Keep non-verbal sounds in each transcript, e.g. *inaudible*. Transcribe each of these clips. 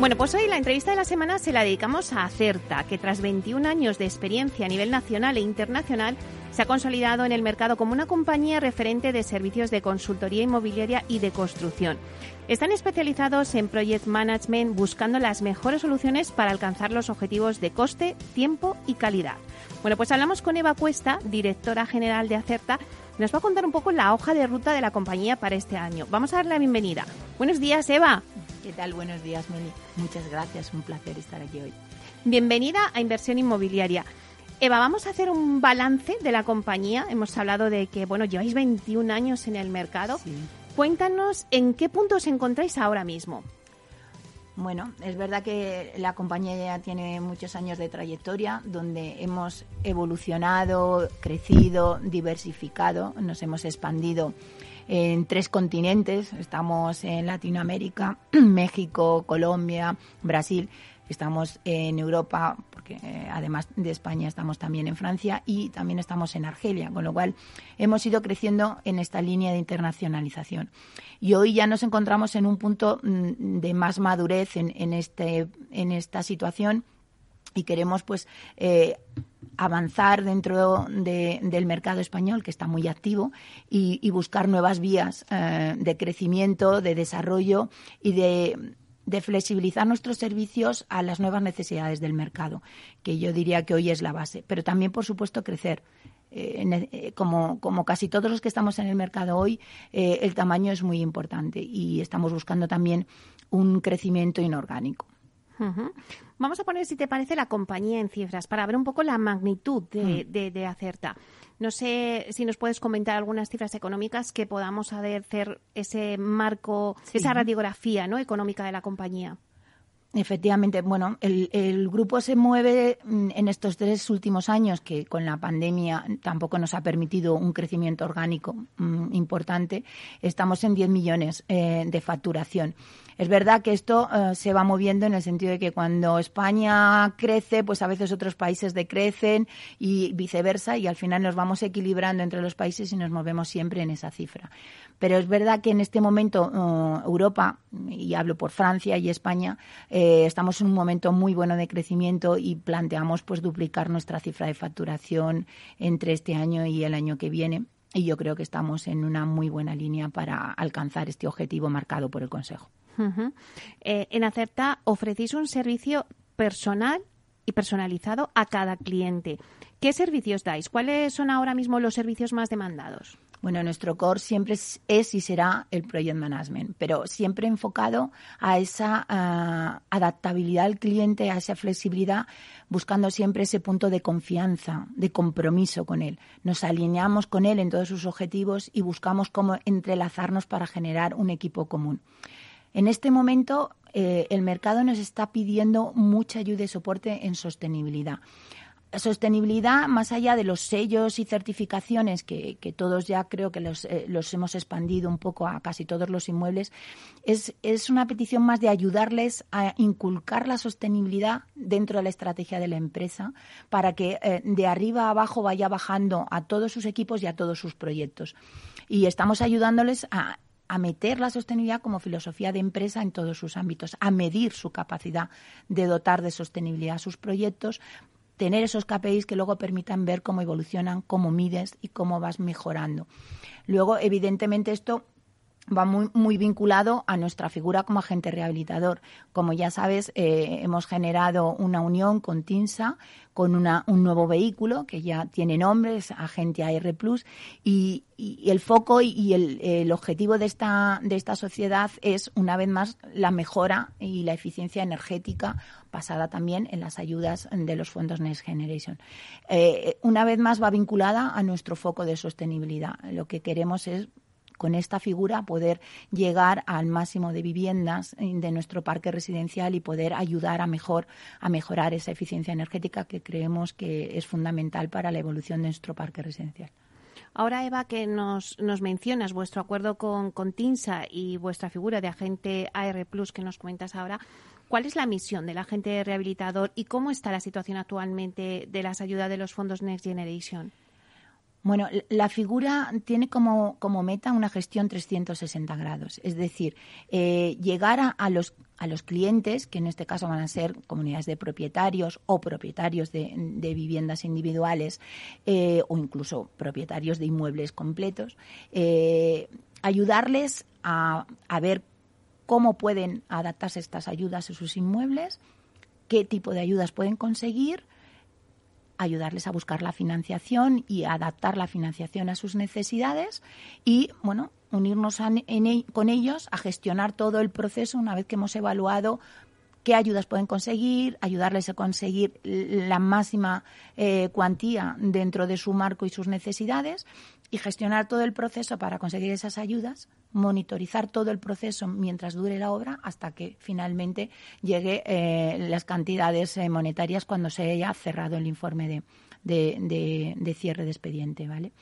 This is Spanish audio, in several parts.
Bueno, pues hoy la entrevista de la semana se la dedicamos a Acerta, que tras 21 años de experiencia a nivel nacional e internacional se ha consolidado en el mercado como una compañía referente de servicios de consultoría inmobiliaria y de construcción. Están especializados en project management buscando las mejores soluciones para alcanzar los objetivos de coste, tiempo y calidad. Bueno, pues hablamos con Eva Cuesta, directora general de Acerta, nos va a contar un poco la hoja de ruta de la compañía para este año. Vamos a darle la bienvenida. Buenos días, Eva. ¿Qué tal? Buenos días, Meli. Muchas gracias, un placer estar aquí hoy. Bienvenida a Inversión Inmobiliaria. Eva, vamos a hacer un balance de la compañía. Hemos hablado de que, bueno, lleváis 21 años en el mercado. Cuéntanos en qué punto os encontráis ahora mismo. Bueno, es verdad que la compañía ya tiene muchos años de trayectoria donde hemos evolucionado, crecido, diversificado, nos hemos expandido en tres continentes. Estamos en Latinoamérica, *clears throat* México, Colombia, Brasil. Estamos en Europa, porque eh, además de España estamos también en Francia y también estamos en Argelia, con lo cual hemos ido creciendo en esta línea de internacionalización. Y hoy ya nos encontramos en un punto mm, de más madurez en, este, en esta situación y queremos pues eh, avanzar dentro del mercado español, que está muy activo, y, buscar nuevas vías eh, de crecimiento, de desarrollo y de, flexibilizar nuestros servicios a las nuevas necesidades del mercado, que yo diría que hoy es la base. Pero también, por supuesto, crecer. Eh, eh, como, como, casi todos los que estamos en el mercado hoy, el tamaño es muy importante y estamos buscando también un crecimiento inorgánico. Vamos a poner, si te parece, la compañía en cifras para ver un poco la magnitud de, mm. de, Acerta. No sé si nos puedes comentar algunas cifras económicas que podamos hacer ese marco, esa radiografía ¿no? económica de la compañía. Efectivamente, bueno, el, grupo se mueve mm, en estos tres últimos años, que con la pandemia tampoco nos ha permitido un crecimiento orgánico mm, importante. Estamos en 10 millones eh, de facturación. Es verdad que esto eh, se va moviendo en el sentido de que cuando España crece, pues a veces otros países decrecen y viceversa, y al final nos vamos equilibrando entre los países y nos movemos siempre en esa cifra. Pero es verdad que en este momento eh, Europa, y hablo por Francia y España, eh, estamos en un momento muy bueno de crecimiento y planteamos pues duplicar nuestra cifra de facturación entre este año y el año que viene. Y yo creo que estamos en una muy buena línea para alcanzar este objetivo marcado por el Consejo. Eh, en Acerta ofrecéis un servicio personal y personalizado a cada cliente. ¿Qué servicios dais? ¿Cuáles son ahora mismo los servicios más demandados? Bueno, nuestro core siempre es, y será el project management, pero siempre enfocado a esa adaptabilidad al cliente, a esa flexibilidad, buscando siempre ese punto de confianza, de compromiso con él. Nos alineamos con él en todos sus objetivos y buscamos cómo entrelazarnos para generar un equipo común. En este momento, eh, el mercado nos está pidiendo mucha ayuda y soporte en sostenibilidad. Sostenibilidad, más allá de los sellos y certificaciones, que, todos ya creo que eh, los, hemos expandido un poco a casi todos los inmuebles, es, una petición más de ayudarles a inculcar la sostenibilidad dentro de la estrategia de la empresa para que eh, de arriba a abajo vaya bajando a todos sus equipos y a todos sus proyectos. Y estamos ayudándoles a a meter la sostenibilidad como filosofía de empresa en todos sus ámbitos, a medir su capacidad de dotar de sostenibilidad a sus proyectos, tener esos KPIs que luego permitan ver cómo evolucionan, cómo mides y cómo vas mejorando. Luego, evidentemente, esto va muy, muy vinculado a nuestra figura como agente rehabilitador. Como ya sabes, eh, hemos generado una unión con TINSA, con una, un nuevo vehículo que ya tiene nombre, es Agente AR Plus, y, el foco y, el, el, objetivo de esta, de esta sociedad es, una vez más, la mejora y la eficiencia energética basada también en las ayudas de los fondos Next Generation. Eh, una vez más va vinculada a nuestro foco de sostenibilidad. Lo que queremos es con esta figura poder llegar al máximo de viviendas de nuestro parque residencial y poder ayudar a mejor a mejorar esa eficiencia energética que creemos que es fundamental para la evolución de nuestro parque residencial. Ahora, Eva, que nos, nos mencionas vuestro acuerdo con, con TINSA y vuestra figura de agente AR Plus que nos comentas ahora, ¿cuál es la misión del agente rehabilitador y cómo está la situación actualmente de las ayudas de los fondos Next Generation? Bueno, la figura tiene como, como meta una gestión 360 grados, es decir, eh, llegar a, los, a los clientes, que en este caso van a ser comunidades de propietarios o propietarios de, viviendas individuales eh, o incluso propietarios de inmuebles completos, eh, ayudarles a, a ver cómo pueden adaptarse estas ayudas a sus inmuebles, qué tipo de ayudas pueden conseguir ayudarles a buscar la financiación y adaptar la financiación a sus necesidades y, bueno, unirnos con ellos a gestionar todo el proceso una vez que hemos evaluado qué ayudas pueden conseguir, ayudarles a conseguir la máxima eh, cuantía dentro de su marco y sus necesidades y gestionar todo el proceso para conseguir esas ayudas, monitorizar todo el proceso mientras dure la obra hasta que finalmente llegue eh, las cantidades eh, monetarias cuando se haya cerrado el informe de, de, cierre de expediente, ¿vale?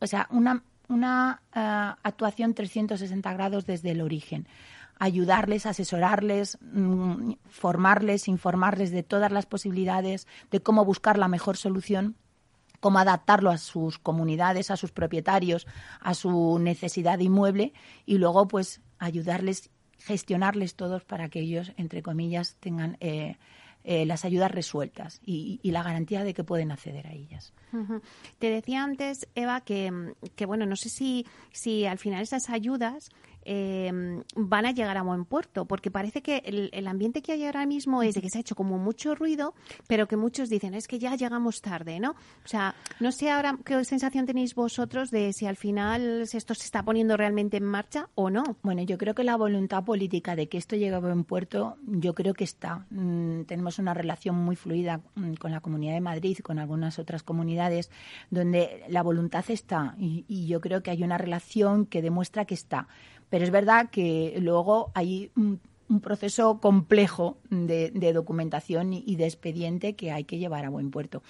O sea, una, una uh, actuación 360 grados desde el origen ayudarles, asesorarles, mm, formarles, informarles de todas las posibilidades, de cómo buscar la mejor solución cómo adaptarlo a sus comunidades, a sus propietarios, a su necesidad de inmueble y luego pues ayudarles, gestionarles todos para que ellos, entre comillas, tengan eh, eh, las ayudas resueltas y, la garantía de que pueden acceder a ellas. Te decía antes, Eva, que, que, bueno, no sé si, si al final esas ayudas eh, van a llegar a buen puerto, porque parece que el, ambiente que hay ahora mismo es de que se ha hecho como mucho ruido, pero que muchos dicen es que ya llegamos tarde, ¿no? O sea, no sé ahora qué sensación tenéis vosotros de si al final esto se está poniendo realmente en marcha o no. Bueno, yo creo que la voluntad política de que esto llegue a buen puerto, yo creo que está. Mm, tenemos una relación muy fluida mm, con la Comunidad de Madrid con algunas otras comunidades donde la voluntad está y yo creo que hay una relación que demuestra que está. Pero es verdad que luego hay un, proceso complejo de, documentación y de expediente que hay que llevar a buen puerto.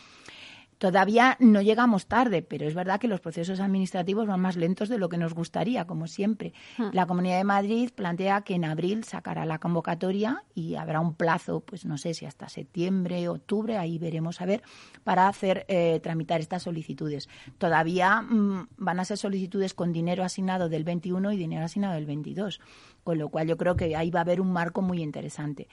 Todavía no llegamos tarde, pero es verdad que los procesos administrativos van más lentos de lo que nos gustaría, como siempre. Hmm. La Comunidad de Madrid plantea que en abril sacará la convocatoria y habrá un plazo, pues no sé si hasta septiembre, octubre, ahí veremos a ver, para hacer eh, tramitar estas solicitudes. Todavía mm, van a ser solicitudes con dinero asignado del 21 y dinero asignado del 22, con lo cual yo creo que ahí va a haber un marco muy interesante.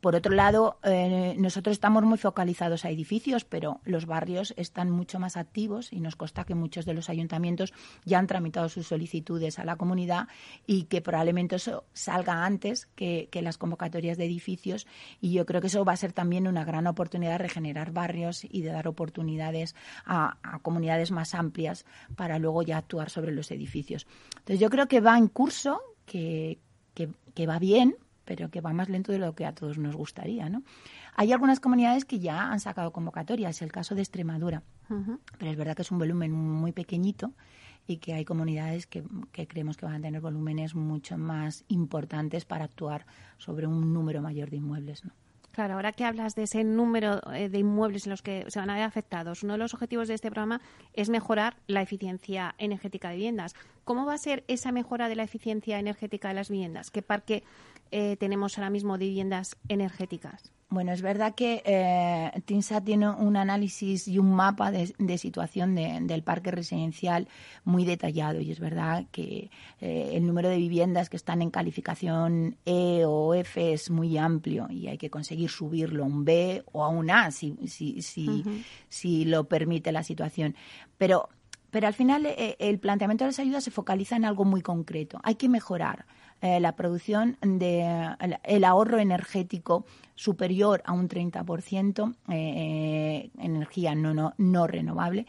Por otro lado, eh, nosotros estamos muy focalizados a edificios, pero los barrios están mucho más activos y nos consta que muchos de los ayuntamientos ya han tramitado sus solicitudes a la comunidad y que probablemente eso salga antes que, las convocatorias de edificios. Y yo creo que eso va a ser también una gran oportunidad de regenerar barrios y de dar oportunidades a, comunidades más amplias para luego ya actuar sobre los edificios. Entonces, yo creo que va en curso, que, que va bien, pero que va más lento de lo que a todos nos gustaría, ¿no? Hay algunas comunidades que ya han sacado convocatorias, el caso de Extremadura, pero es verdad que es un volumen muy pequeñito y que hay comunidades que, que, creemos que van a tener volúmenes mucho más importantes para actuar sobre un número mayor de inmuebles, ¿no? Claro, ahora que hablas de ese número eh, de inmuebles en los que se van a ver afectados, uno de los objetivos de este programa es mejorar la eficiencia energética de viviendas. ¿Cómo va a ser esa mejora de la eficiencia energética de las viviendas? ¿Qué parque eh, tenemos ahora mismo de viviendas energéticas? Bueno, es verdad que eh, TINSA tiene un análisis y un mapa de, situación del parque residencial muy detallado y es verdad que eh, el número de viviendas que están en calificación E o F es muy amplio y hay que conseguir subirlo a un B o a un A si, si, si, si lo permite la situación. Pero, pero al final eh, el planteamiento de las ayudas se focaliza en algo muy concreto. Hay que mejorar eh, la producción de el, ahorro energético superior a un 30%, eh, eh, energía no, no, no renovable.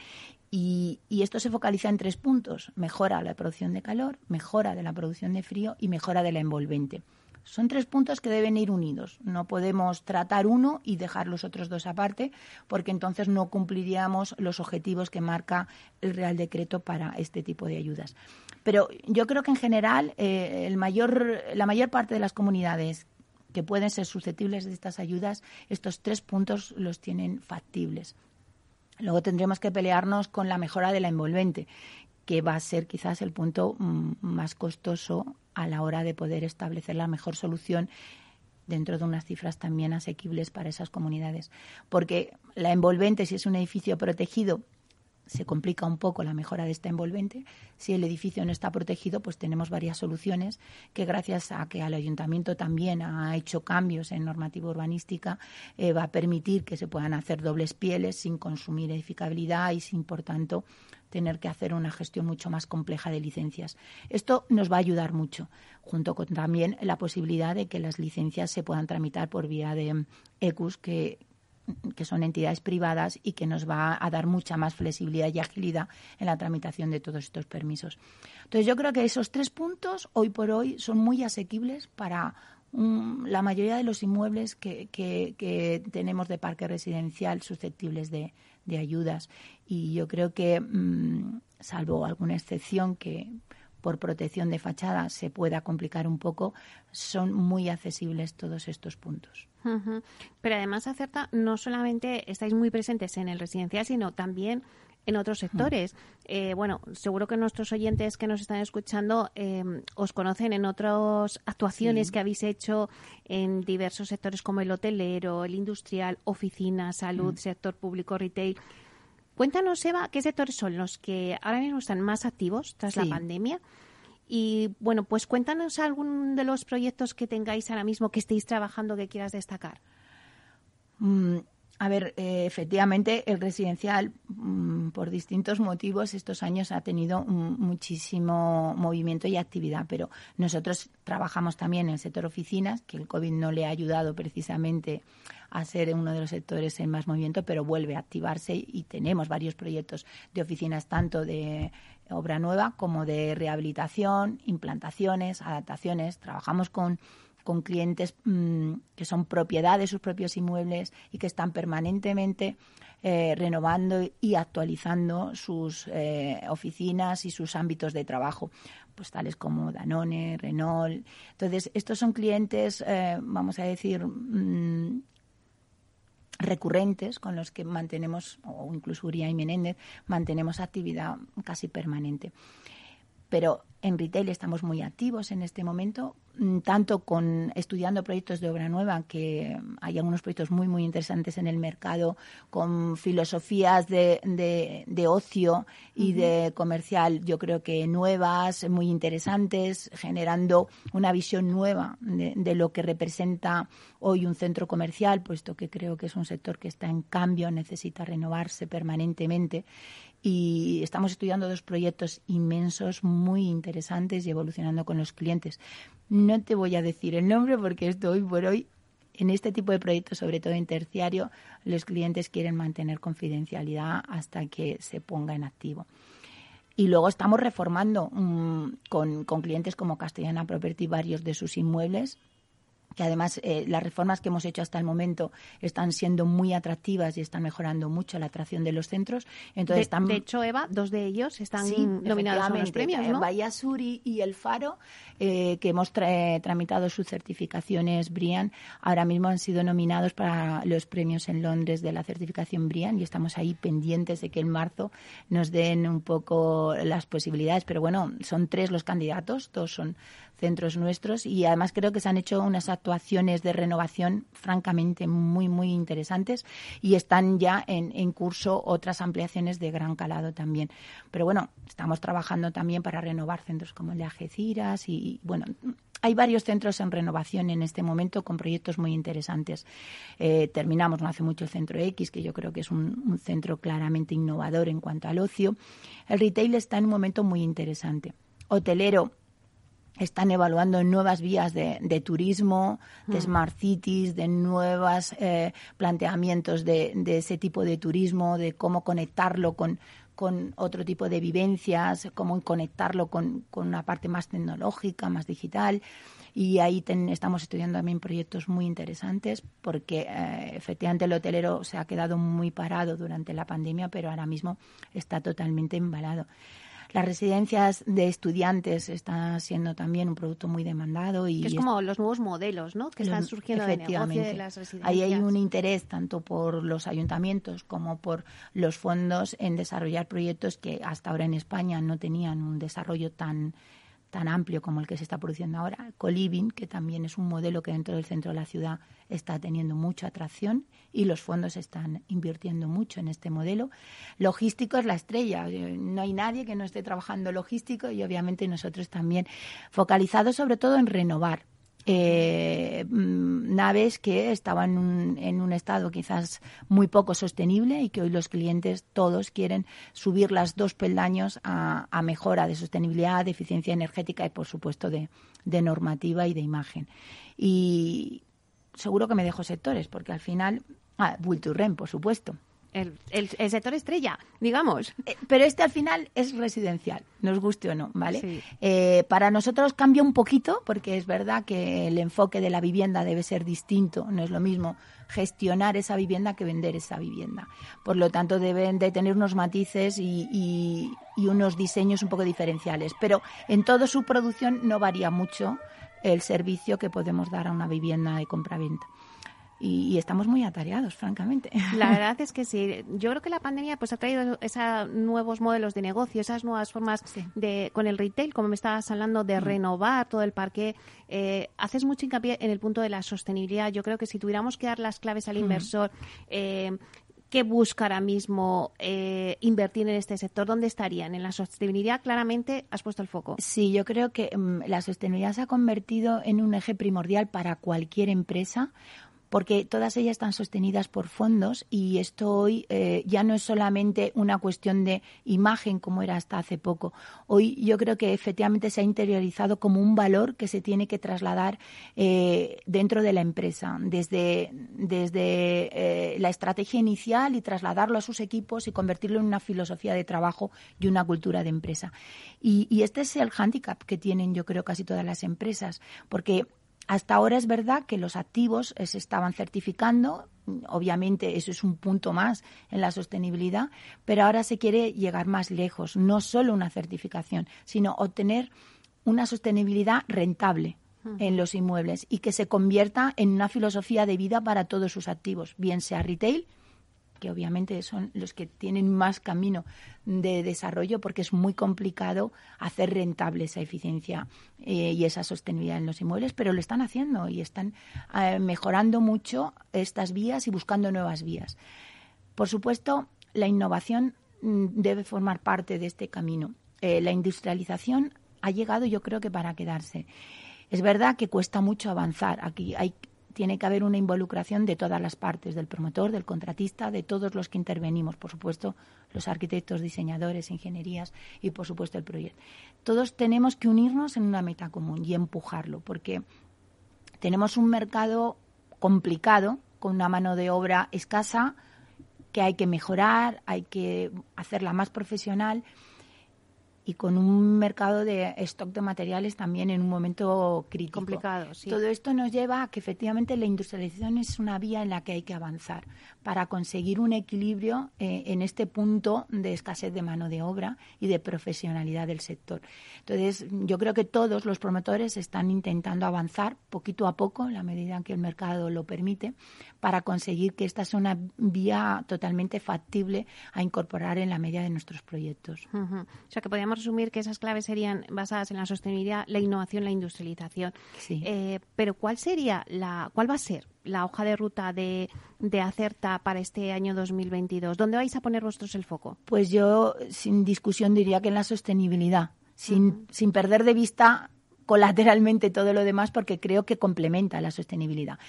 Y, esto se focaliza en tres puntos. Mejora la producción de calor, mejora de la producción de frío y mejora de la envolvente. Son tres puntos que deben ir unidos. No podemos tratar uno y dejar los otros dos aparte, porque entonces no cumpliríamos los objetivos que marca el Real Decreto para este tipo de ayudas. Pero yo creo que en general eh, el mayor, la mayor parte de las comunidades que pueden ser susceptibles de estas ayudas, estos tres puntos los tienen factibles. Luego tendremos que pelearnos con la mejora de la envolvente, que va a ser quizás el punto mm, más costoso a la hora de poder establecer la mejor solución dentro de unas cifras también asequibles para esas comunidades. Porque la envolvente, si es un edificio protegido, se complica un poco la mejora de esta envolvente. Si el edificio no está protegido, pues tenemos varias soluciones que gracias a que el ayuntamiento también ha hecho cambios en normativa urbanística, eh, va a permitir que se puedan hacer dobles pieles sin consumir edificabilidad y sin, por tanto, tener que hacer una gestión mucho más compleja de licencias. Esto nos va a ayudar mucho, junto con también la posibilidad de que las licencias se puedan tramitar por vía de ECUS, que, que son entidades privadas y que nos va a dar mucha más flexibilidad y agilidad en la tramitación de todos estos permisos. Entonces, yo creo que esos tres puntos hoy por hoy son muy asequibles para la mayoría de los inmuebles que, que, tenemos de parque residencial susceptibles de, de ayudas. Y yo creo que, mm, salvo alguna excepción que por protección de fachada se pueda complicar un poco, son muy accesibles todos estos puntos. Pero además, Acerta, no solamente estáis muy presentes en el residencial, sino también en otros sectores. Eh, bueno, seguro que nuestros oyentes que nos están escuchando em, os conocen en otras actuaciones que habéis hecho en diversos sectores como el hotelero, el industrial, oficina, salud, sector público, retail. Cuéntanos, Eva, qué sectores son los que ahora mismo están más activos tras la pandemia. Y bueno, pues cuéntanos algún de los proyectos que tengáis ahora mismo que estéis trabajando que quieras destacar. Mm, a ver, eh, efectivamente, el residencial, mm, por distintos motivos, estos años ha tenido muchísimo movimiento y actividad, pero nosotros trabajamos también en el sector oficinas, que el COVID no le ha ayudado precisamente a ser uno de los sectores en más movimiento, pero vuelve a activarse y tenemos varios proyectos de oficinas, tanto de obra nueva como de rehabilitación, implantaciones, adaptaciones. Trabajamos con con clientes mm, que son propiedad de sus propios inmuebles y que están permanentemente eh, renovando y actualizando sus eh, oficinas y sus ámbitos de trabajo, pues tales como Danone, Renault. Entonces, estos son clientes, eh, vamos a decir, mm, recurrentes con los que mantenemos, o incluso Uría y Menéndez, mantenemos actividad casi permanente. Pero en retail estamos muy activos en este momento Mm, tanto con estudiando proyectos de obra nueva, que hay algunos proyectos muy, muy interesantes en el mercado, con filosofías de, de, ocio y de comercial, yo creo que nuevas, muy interesantes, generando una visión nueva de, de lo que representa hoy un centro comercial, puesto que creo que es un sector que está en cambio, necesita renovarse permanentemente y estamos estudiando dos proyectos inmensos, muy interesantes y evolucionando con los clientes. No te voy a decir el nombre porque esto hoy por hoy, en este tipo de proyectos, sobre todo en terciario, los clientes quieren mantener confidencialidad hasta que se ponga en activo. Y luego estamos reformando mm, con, con clientes como Castellana Property varios de sus inmuebles que además eh, las reformas que hemos hecho hasta el momento están siendo muy atractivas y están mejorando mucho la atracción de los centros. Entonces, de, de hecho, Eva, dos de ellos están nominados a los premios, ¿no? Bahía Sur y, El Faro, eh, que hemos tramitado sus certificaciones BRIAN, ahora mismo han sido nominados para los premios en Londres de la certificación BRIAN y estamos ahí pendientes de que en marzo nos den un poco las posibilidades. Pero bueno, son tres los candidatos, todos son centros nuestros y además creo que se han hecho unas actuaciones de renovación francamente muy, muy interesantes y están ya en, en curso otras ampliaciones de gran calado también. Pero bueno, estamos trabajando también para renovar centros como el de Algeciras y, bueno, hay varios centros en renovación en este momento con proyectos muy interesantes. Eh, terminamos no hace mucho el Centro X, que yo creo que es un, un, centro claramente innovador en cuanto al ocio. El retail está en un momento muy interesante. Hotelero están evaluando nuevas vías de, turismo, de mm. smart cities, de nuevos eh, planteamientos de, ese tipo de turismo, de cómo conectarlo con, con otro tipo de vivencias, cómo conectarlo con, con una parte más tecnológica, más digital. Y ahí estamos estudiando también proyectos muy interesantes porque eh, efectivamente el hotelero se ha quedado muy parado durante la pandemia, pero ahora mismo está totalmente embalado. Las residencias de estudiantes están siendo también un producto muy demandado. y Es como los nuevos modelos ¿no? que están surgiendo de negocio de las residencias. Ahí hay un interés tanto por los ayuntamientos como por los fondos en desarrollar proyectos que hasta ahora en España no tenían un desarrollo tan tan amplio como el que se está produciendo ahora, Coliving, que también es un modelo que dentro del centro de la ciudad está teniendo mucha atracción y los fondos están invirtiendo mucho en este modelo. Logístico es la estrella, no hay nadie que no esté trabajando logístico y obviamente nosotros también focalizados sobre todo en renovar eh, mm, naves que estaban en un, estado quizás muy poco sostenible y que hoy los clientes todos quieren subir las dos peldaños a, mejora de sostenibilidad, de eficiencia energética y, por supuesto, de, normativa y de imagen. Y seguro que me dejo sectores, porque al final, ah, Bulturren, por supuesto el, sector estrella, digamos. Eh, pero este al final es residencial, nos guste o no, ¿vale? Eh, para nosotros cambia un poquito, porque es verdad que el enfoque de la vivienda debe ser distinto, no es lo mismo gestionar esa vivienda que vender esa vivienda. Por lo tanto, deben de tener unos matices y, y unos diseños un poco diferenciales. Pero en toda su producción no varía mucho el servicio que podemos dar a una vivienda de compraventa y, estamos muy atareados, francamente. La *laughs* verdad es que sí. Yo creo que la pandemia pues ha traído esos nuevos modelos de negocio, esas nuevas formas de con el retail, como me estabas hablando, de mm. renovar todo el parque. Eh, haces mucho hincapié en el punto de la sostenibilidad. Yo creo que si tuviéramos que dar las claves al mm. inversor, eh, ¿qué busca ahora mismo eh, invertir en este sector? ¿Dónde estarían? En la sostenibilidad, claramente, has puesto el foco. Sí, yo creo que mm, la sostenibilidad se ha convertido en un eje primordial para cualquier empresa porque todas ellas están sostenidas por fondos y esto hoy eh, ya no es solamente una cuestión de imagen como era hasta hace poco. Hoy yo creo que efectivamente se ha interiorizado como un valor que se tiene que trasladar eh, dentro de la empresa, desde, desde eh, la estrategia inicial y trasladarlo a sus equipos y convertirlo en una filosofía de trabajo y una cultura de empresa. Y, y este es el hándicap que tienen yo creo casi todas las empresas, porque hasta ahora es verdad que los activos eh, se estaban certificando, obviamente eso es un punto más en la sostenibilidad, pero ahora se quiere llegar más lejos, no solo una certificación, sino obtener una sostenibilidad rentable en los inmuebles y que se convierta en una filosofía de vida para todos sus activos, bien sea retail, que obviamente son los que tienen más camino de desarrollo porque es muy complicado hacer rentable esa eficiencia eh, y esa sostenibilidad en los inmuebles, pero lo están haciendo y están eh, mejorando mucho estas vías y buscando nuevas vías. Por supuesto, la innovación mm, debe formar parte de este camino. Eh, la industrialización ha llegado yo creo que para quedarse. Es verdad que cuesta mucho avanzar. Aquí hay tiene que haber una involucración de todas las partes, del promotor, del contratista, de todos los que intervenimos, por supuesto, los arquitectos, diseñadores, ingenierías y, por supuesto, el proyecto. Todos tenemos que unirnos en una meta común y empujarlo, porque tenemos un mercado complicado, con una mano de obra escasa, que hay que mejorar, hay que hacerla más profesional y con un mercado de stock de materiales también en un momento crítico. Complicado, sí. Todo esto nos lleva a que efectivamente la industrialización es una vía en la que hay que avanzar para conseguir un equilibrio eh, en este punto de escasez de mano de obra y de profesionalidad del sector. Entonces, yo creo que todos los promotores están intentando avanzar poquito a poco, en la medida en que el mercado lo permite, para conseguir que esta sea una vía totalmente factible a incorporar en la media de nuestros proyectos. O sea, que podríamos resumir que esas claves serían basadas en la sostenibilidad, la innovación, la industrialización. Eh, pero ¿cuál sería la, cuál va a ser la hoja de ruta de, de Acerta para este año 2022? ¿Dónde vais a poner vosotros el foco? Pues yo, sin discusión, diría que en la sostenibilidad, sin, sin perder de vista colateralmente todo lo demás, porque creo que complementa la sostenibilidad.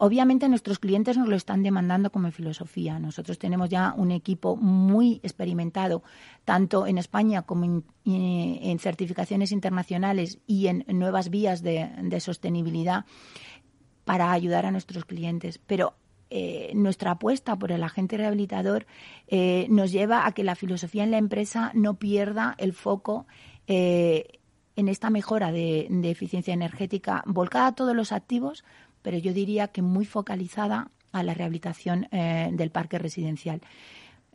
Obviamente nuestros clientes nos lo están demandando como filosofía. Nosotros tenemos ya un equipo muy experimentado, tanto en España como en, eh, certificaciones internacionales y en nuevas vías de, sostenibilidad para ayudar a nuestros clientes. Pero eh, nuestra apuesta por el agente rehabilitador eh, nos lleva a que la filosofía en la empresa no pierda el foco en esta mejora de, eficiencia energética volcada a todos los activos, pero yo diría que muy focalizada a la rehabilitación eh, del parque residencial.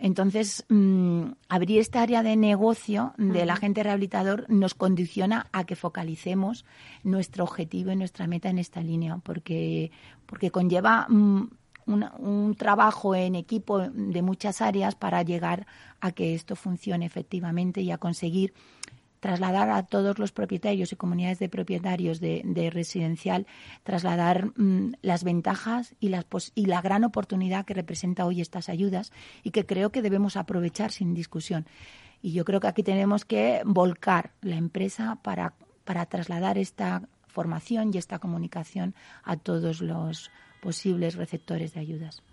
Entonces, mm, abrir esta área de negocio del agente rehabilitador nos condiciona a que focalicemos nuestro objetivo y nuestra meta en esta línea, porque, porque conlleva mm, un trabajo en equipo de muchas áreas para llegar a que esto funcione efectivamente y a conseguir trasladar a todos los propietarios y comunidades de propietarios de, residencial, trasladar mm, las ventajas y, las y la gran oportunidad que representa hoy estas ayudas y que creo que debemos aprovechar sin discusión. Y yo creo que aquí tenemos que volcar la empresa para, para trasladar esta formación y esta comunicación a todos los, posibles receptores de ayudas.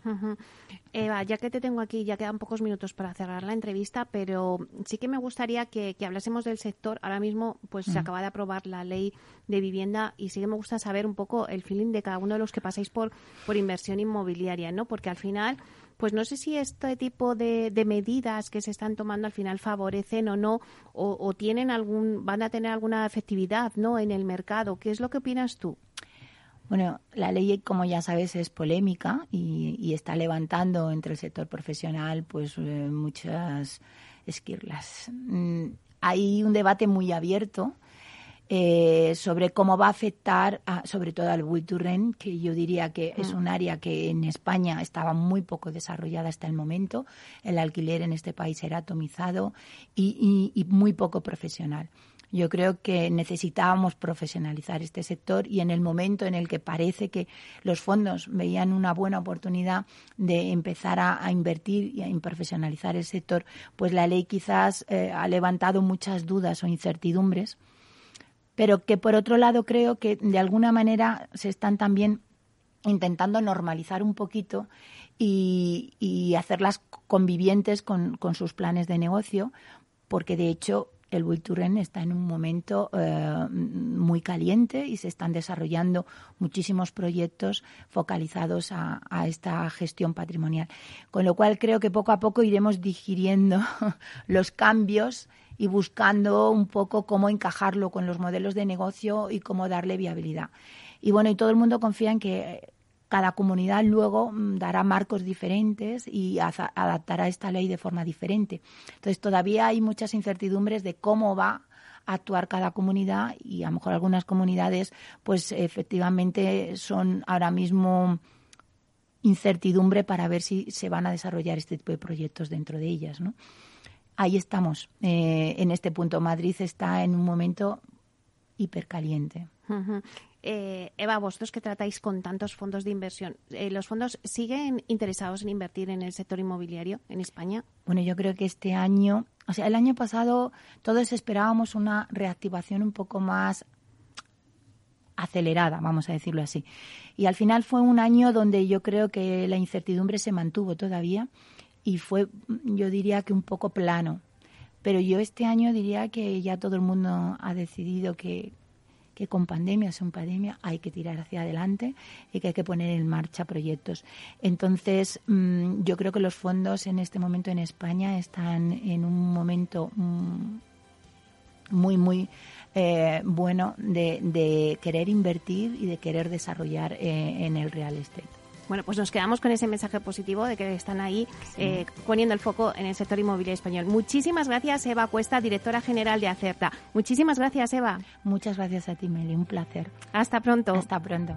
Eva, ya que te tengo aquí, ya quedan pocos minutos para cerrar la entrevista, pero sí que me gustaría que, hablásemos del sector. Ahora mismo, pues se acaba de aprobar la ley de vivienda y sí que me gusta saber un poco el feeling de cada uno de los que pasáis por, por inversión inmobiliaria, ¿no? Porque al final pues no sé si este tipo de, medidas que se están tomando al final favorecen o no, o, o, tienen algún, van a tener alguna efectividad, ¿no? En el mercado. ¿Qué es lo que opinas tú? Bueno, la ley, como ya sabes, es polémica y, está levantando entre el sector profesional pues eh, muchas esquirlas. Mm, hay un debate muy abierto eh, sobre cómo va a afectar, sobre todo al Buiturren, que yo diría que es mm. un área que en España estaba muy poco desarrollada hasta el momento. El alquiler en este país era atomizado y muy poco profesional. Yo creo que necesitábamos profesionalizar este sector y en el momento en el que parece que los fondos veían una buena oportunidad de empezar a, invertir y a profesionalizar el sector, pues la ley quizás eh, ha levantado muchas dudas o incertidumbres, pero que por otro lado creo que de alguna manera se están también intentando normalizar un poquito y, hacerlas convivientes con, con sus planes de negocio, porque de hecho el Buiturren está en un momento eh, muy caliente y se están desarrollando muchísimos proyectos focalizados a, esta gestión patrimonial. Con lo cual creo que poco a poco iremos digiriendo *laughs* los cambios y buscando un poco cómo encajarlo con los modelos de negocio y cómo darle viabilidad. Y bueno, y todo el mundo confía en que cada comunidad luego mm, dará marcos diferentes y adaptará esta ley de forma diferente. Entonces, todavía hay muchas incertidumbres de cómo va a actuar cada comunidad y a lo mejor algunas comunidades, pues efectivamente son ahora mismo incertidumbre para ver si se van a desarrollar este tipo de proyectos dentro de ellas, ¿no? Ahí estamos. Eh, en este punto, Madrid está en un momento hipercaliente. Eh, Eva, vosotros que tratáis con tantos fondos de inversión, eh, ¿los fondos siguen interesados en invertir en el sector inmobiliario en España? Bueno, yo creo que este año, o sea, el año pasado todos esperábamos una reactivación un poco más acelerada, vamos a decirlo así. Y al final fue un año donde yo creo que la incertidumbre se mantuvo todavía y fue, yo diría que un poco plano. Pero yo este año diría que ya todo el mundo ha decidido que, que con pandemia o sin pandemia hay que tirar hacia adelante y que hay que poner en marcha proyectos. Entonces, mm, yo creo que los fondos en este momento en España están en un momento mm, muy, muy eh, bueno de, querer invertir y de querer desarrollar eh, en el real estate. Bueno, pues nos quedamos con ese mensaje positivo de que están ahí eh, poniendo el foco en el sector inmobiliario español. Muchísimas gracias, Eva Cuesta, directora general de Acerta. Muchísimas gracias, Eva. Muchas gracias a ti, Meli. Un placer. Hasta pronto. Hasta pronto.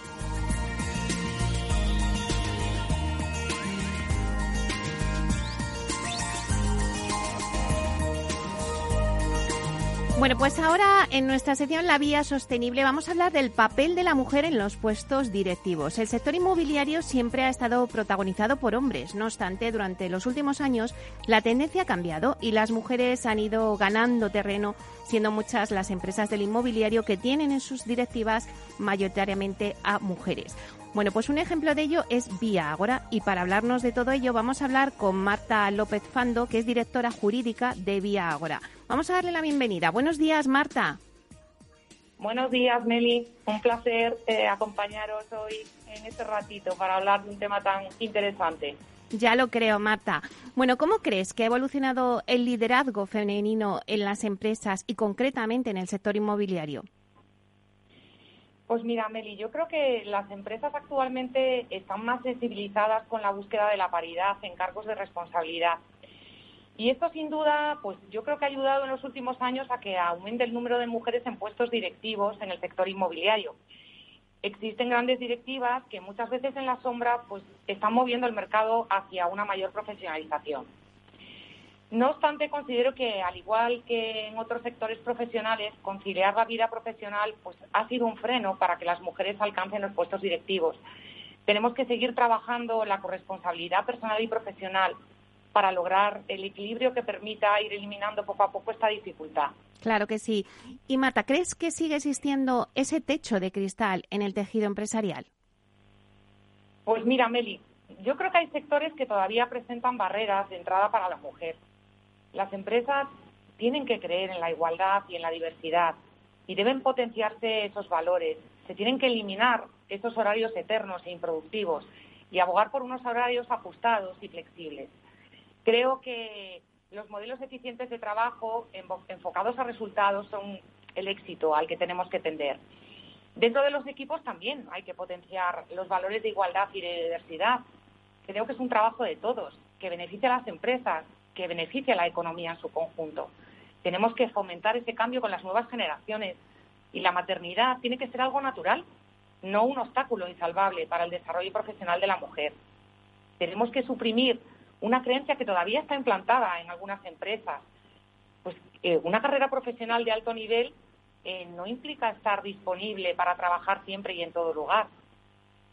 Bueno, pues ahora en nuestra sección La Vía Sostenible vamos a hablar del papel de la mujer en los puestos directivos. El sector inmobiliario siempre ha estado protagonizado por hombres. No obstante, durante los últimos años la tendencia ha cambiado y las mujeres han ido ganando terreno, siendo muchas las empresas del inmobiliario que tienen en sus directivas mayoritariamente a mujeres. Bueno, pues un ejemplo de ello es Vía Agora y para hablarnos de todo ello vamos a hablar con Marta López Fando, que es directora jurídica de Vía Agora. Vamos a darle la bienvenida. Buenos días, Marta. Buenos días, Meli. Un placer eh, acompañaros hoy en este ratito para hablar de un tema tan interesante. Ya lo creo, Marta. Bueno, ¿cómo crees que ha evolucionado el liderazgo femenino en las empresas y concretamente en el sector inmobiliario? Pues mira, Meli, yo creo que las empresas actualmente están más sensibilizadas con la búsqueda de la paridad en cargos de responsabilidad. Y esto sin duda, pues yo creo que ha ayudado en los últimos años a que aumente el número de mujeres en puestos directivos en el sector inmobiliario. Existen grandes directivas que muchas veces en la sombra pues están moviendo el mercado hacia una mayor profesionalización. No obstante, considero que, al igual que en otros sectores profesionales, conciliar la vida profesional pues, ha sido un freno para que las mujeres alcancen los puestos directivos. Tenemos que seguir trabajando la corresponsabilidad personal y profesional para lograr el equilibrio que permita ir eliminando poco a poco esta dificultad. Claro que sí. Y Marta, ¿crees que sigue existiendo ese techo de cristal en el tejido empresarial? Pues mira, Meli, yo creo que hay sectores que todavía presentan barreras de entrada para la mujer. Las empresas tienen que creer en la igualdad y en la diversidad y deben potenciarse esos valores. Se tienen que eliminar esos horarios eternos e improductivos y abogar por unos horarios ajustados y flexibles. Creo que los modelos eficientes de trabajo enfocados a resultados son el éxito al que tenemos que tender. Dentro de los equipos también hay que potenciar los valores de igualdad y de diversidad. Creo que es un trabajo de todos, que beneficia a las empresas, que beneficie a la economía en su conjunto. Tenemos que fomentar ese cambio con las nuevas generaciones y la maternidad tiene que ser algo natural, no un obstáculo insalvable para el desarrollo profesional de la mujer. Tenemos que suprimir una creencia que todavía está implantada en algunas empresas. Pues eh, una carrera profesional de alto nivel eh, no implica estar disponible para trabajar siempre y en todo lugar.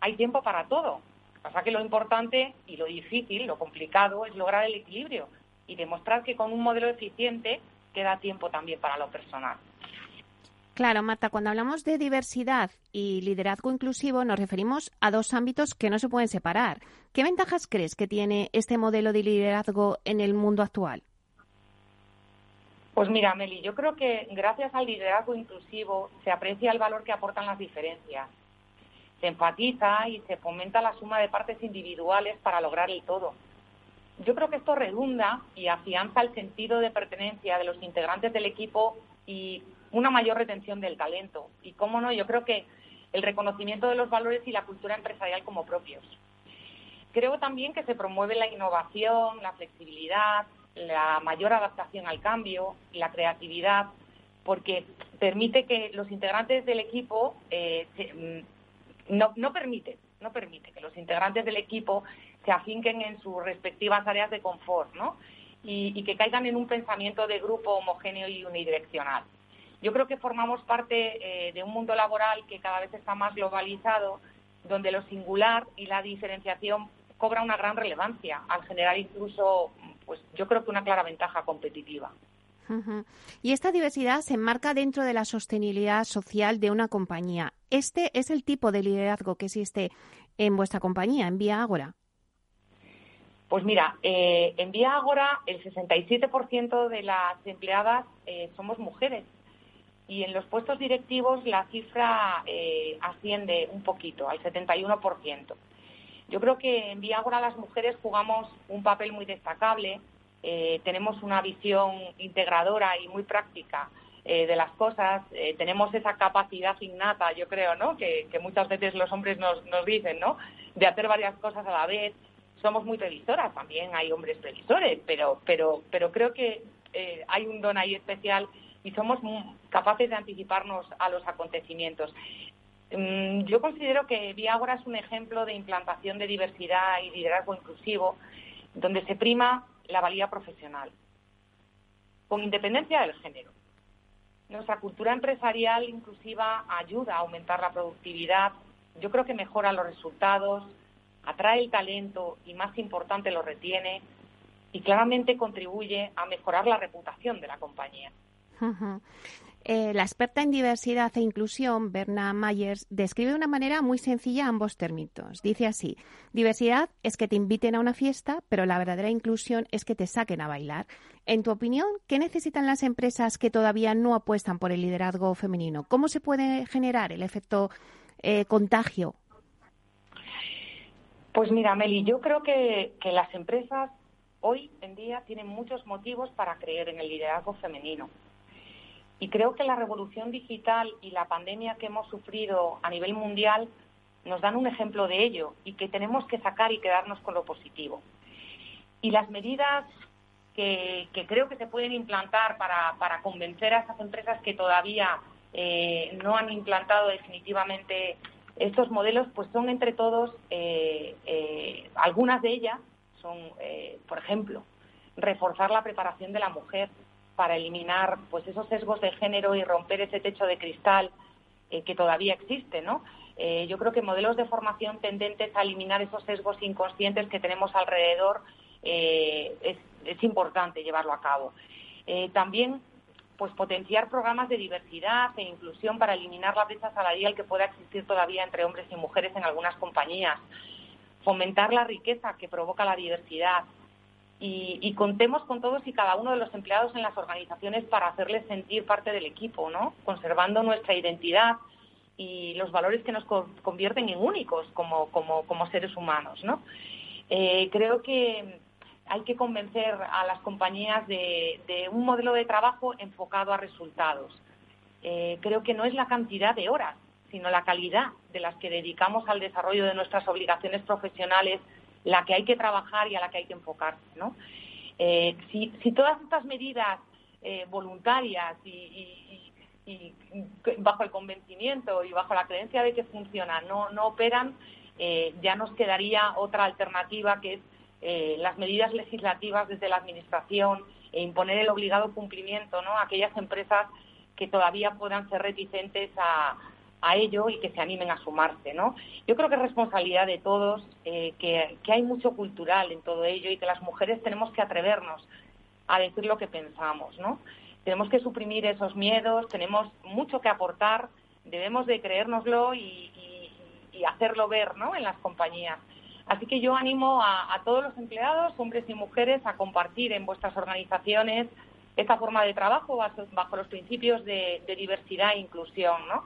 Hay tiempo para todo. Pasa que lo importante y lo difícil, lo complicado, es lograr el equilibrio y demostrar que con un modelo eficiente queda tiempo también para lo personal. Claro, Marta, cuando hablamos de diversidad y liderazgo inclusivo nos referimos a dos ámbitos que no se pueden separar. ¿Qué ventajas crees que tiene este modelo de liderazgo en el mundo actual? Pues mira, Meli, yo creo que gracias al liderazgo inclusivo se aprecia el valor que aportan las diferencias. Se enfatiza y se fomenta la suma de partes individuales para lograr el todo. Yo creo que esto redunda y afianza el sentido de pertenencia de los integrantes del equipo y una mayor retención del talento. Y cómo no, yo creo que el reconocimiento de los valores y la cultura empresarial como propios. Creo también que se promueve la innovación, la flexibilidad, la mayor adaptación al cambio la creatividad, porque permite que los integrantes del equipo eh, mm, no permite, no permite que los integrantes del equipo se afinquen en sus respectivas áreas de confort, ¿no? Y, que caigan en un pensamiento de grupo homogéneo y unidireccional. Yo creo que formamos parte eh, de un mundo laboral que cada vez está más globalizado donde lo singular y la diferenciación cobra una gran relevancia al generar incluso, pues yo creo que una clara ventaja competitiva. Y esta diversidad se enmarca dentro de la sostenibilidad social de una compañía. Este es el tipo de liderazgo que existe en vuestra compañía, en Vía Ágora. Pues mira, eh, en Vía Ágora el 67% de las empleadas eh, somos mujeres y en los puestos directivos la cifra eh, asciende un poquito, al 71%. Yo creo que en Vía Ágora las mujeres jugamos un papel muy destacable, tenemos una visión integradora y muy práctica de las cosas, tenemos esa capacidad innata, yo creo, ¿no? Que, muchas veces los hombres nos, nos dicen, ¿no? De hacer varias cosas a la vez somos muy previsoras, también hay hombres previsores, pero, pero, pero creo que eh, hay un don ahí especial y somos capaces de anticiparnos a los acontecimientos. Mm, yo considero que Viagora es un ejemplo de implantación de diversidad y liderazgo inclusivo, donde se prima la valía profesional, con independencia del género. Nuestra cultura empresarial inclusiva ayuda a aumentar la productividad, yo creo que mejora los resultados, atrae el talento y, más importante, lo retiene y claramente contribuye a mejorar la reputación de la compañía. Eh, la experta en diversidad e inclusión, Berna Myers, describe de una manera muy sencilla ambos términos. Dice así, diversidad es que te inviten a una fiesta, pero la verdadera inclusión es que te saquen a bailar. En tu opinión, ¿qué necesitan las empresas que todavía no apuestan por el liderazgo femenino? ¿Cómo se puede generar el efecto eh, contagio pues mira, Meli, yo creo que, las empresas hoy en día tienen muchos motivos para creer en el liderazgo femenino. Y creo que la revolución digital y la pandemia que hemos sufrido a nivel mundial nos dan un ejemplo de ello y que tenemos que sacar y quedarnos con lo positivo. Y las medidas que, creo que se pueden implantar para, convencer a esas empresas que todavía eh, no han implantado definitivamente estos modelos pues son entre todos, eh, eh, algunas de ellas son, eh, por ejemplo, reforzar la preparación de la mujer para eliminar pues esos sesgos de género y romper ese techo de cristal que todavía existe, ¿no? yo creo que modelos de formación tendentes a eliminar esos sesgos inconscientes que tenemos alrededor es, es, importante llevarlo a cabo. también pues potenciar programas de diversidad e inclusión para eliminar la brecha salarial que pueda existir todavía entre hombres y mujeres en algunas compañías, fomentar la riqueza que provoca la diversidad y, contemos con todos y cada uno de los empleados en las organizaciones para hacerles sentir parte del equipo, ¿no? Conservando nuestra identidad y los valores que nos convierten en únicos como, como, como seres humanos, ¿no? Eh, creo que hay que convencer a las compañías de, un modelo de trabajo enfocado a resultados. Eh, creo que no es la cantidad de horas, sino la calidad de las que dedicamos al desarrollo de nuestras obligaciones profesionales la que hay que trabajar y a la que hay que enfocarse. Eh, si, todas estas medidas eh, voluntarias y, bajo el convencimiento y bajo la creencia de que funcionan no, no operan, ya nos quedaría otra alternativa que es eh, las medidas legislativas desde la Administración e imponer el obligado cumplimiento ¿no? a aquellas empresas que todavía puedan ser reticentes a, ello y que se animen a sumarse. ¿no? Yo creo que es responsabilidad de todos, eh, que, hay mucho cultural en todo ello y que las mujeres tenemos que atrevernos a decir lo que pensamos. ¿no? Tenemos que suprimir esos miedos, tenemos mucho que aportar, debemos de creérnoslo y, y hacerlo ver ¿no? en las compañías. Así que yo animo a, todos los empleados, hombres y mujeres, a compartir en vuestras organizaciones esta forma de trabajo bajo, los principios de, diversidad e inclusión. ¿no?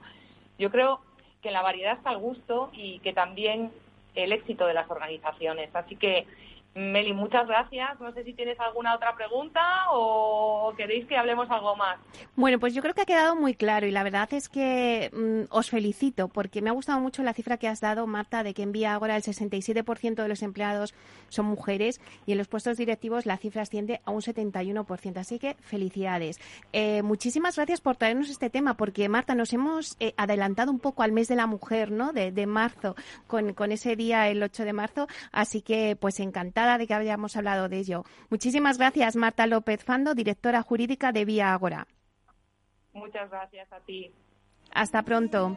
Yo creo que la variedad está al gusto y que también el éxito de las organizaciones. Así que Meli, muchas gracias. No sé si tienes alguna otra pregunta o queréis que hablemos algo más. Bueno, pues yo creo que ha quedado muy claro y la verdad es que mm, os felicito porque me ha gustado mucho la cifra que has dado, Marta, de que en Vía ahora el 67% de los empleados son mujeres y en los puestos directivos la cifra asciende a un 71%. Así que felicidades. Eh, muchísimas gracias por traernos este tema porque, Marta, nos hemos eh, adelantado un poco al mes de la mujer, ¿no? De, de marzo, con, con ese día, el 8 de marzo. Así que, pues encantada de que hayamos hablado de ello. Muchísimas gracias, Marta López Fando, directora jurídica de Vía Agora. Muchas gracias a ti. Hasta pronto.